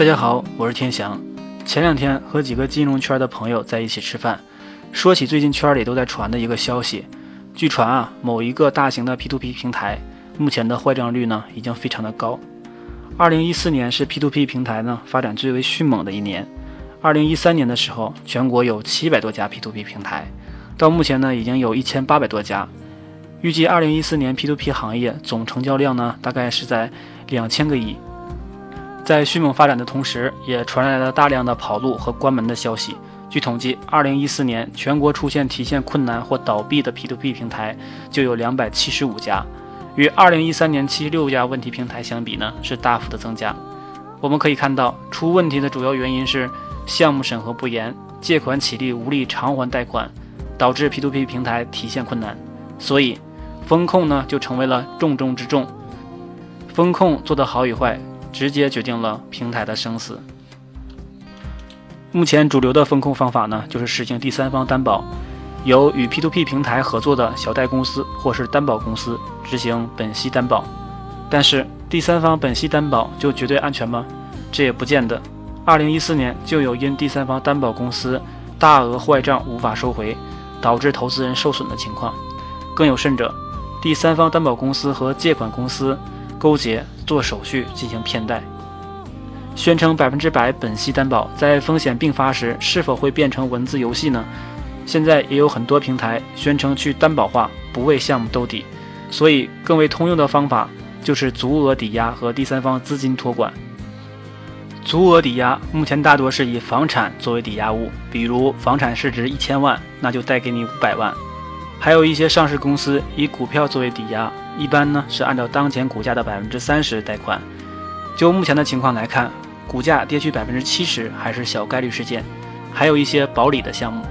大家好，我是天翔。前两天和几个金融圈的朋友在一起吃饭，说起最近圈里都在传的一个消息，据传啊，某一个大型的 P2P 平台目前的坏账率呢已经非常的高。二零一四年是 P2P 平台呢发展最为迅猛的一年。二零一三年的时候，全国有七百多家 P2P 平台，到目前呢已经有一千八百多家。预计二零一四年 P2P 行业总成交量呢大概是在两千个亿。在迅猛发展的同时，也传来了大量的跑路和关门的消息。据统计，二零一四年全国出现提现困难或倒闭的 P2P 平台就有两百七十五家，与二零一三年七十六家问题平台相比呢，是大幅的增加。我们可以看到，出问题的主要原因是项目审核不严、借款起立无力偿还贷款，导致 P2P 平台提现困难。所以，风控呢就成为了重中之重。风控做得好与坏。直接决定了平台的生死。目前主流的风控方法呢，就是实行第三方担保，由与 P2P 平台合作的小贷公司或是担保公司执行本息担保。但是，第三方本息担保就绝对安全吗？这也不见得。二零一四年就有因第三方担保公司大额坏账无法收回，导致投资人受损的情况。更有甚者，第三方担保公司和借款公司。勾结做手续进行骗贷，宣称百分之百本息担保，在风险并发时是否会变成文字游戏呢？现在也有很多平台宣称去担保化，不为项目兜底，所以更为通用的方法就是足额抵押和第三方资金托管。足额抵押目前大多是以房产作为抵押物，比如房产市值一千万，那就贷给你五百万。还有一些上市公司以股票作为抵押，一般呢是按照当前股价的百分之三十贷款。就目前的情况来看，股价跌去百分之七十还是小概率事件。还有一些保理的项目，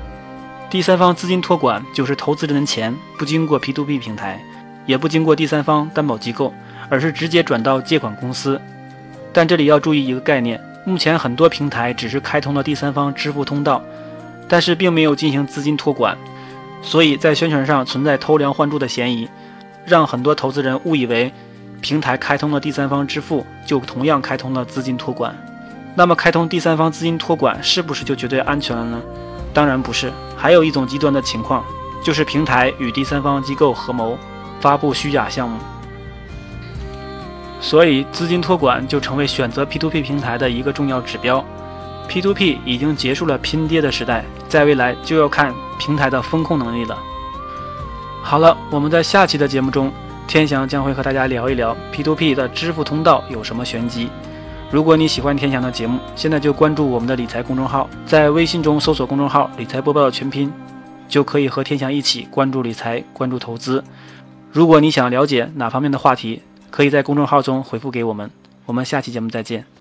第三方资金托管就是投资人的钱不经过 P2P 平台，也不经过第三方担保机构，而是直接转到借款公司。但这里要注意一个概念：目前很多平台只是开通了第三方支付通道，但是并没有进行资金托管。所以在宣传上存在偷梁换柱的嫌疑，让很多投资人误以为平台开通了第三方支付，就同样开通了资金托管。那么开通第三方资金托管是不是就绝对安全了呢？当然不是，还有一种极端的情况，就是平台与第三方机构合谋发布虚假项目。所以资金托管就成为选择 P2P 平台的一个重要指标。P2P 已经结束了拼爹的时代，在未来就要看平台的风控能力了。好了，我们在下期的节目中，天翔将会和大家聊一聊 P2P 的支付通道有什么玄机。如果你喜欢天翔的节目，现在就关注我们的理财公众号，在微信中搜索公众号“理财播报”的全拼，就可以和天翔一起关注理财、关注投资。如果你想了解哪方面的话题，可以在公众号中回复给我们。我们下期节目再见。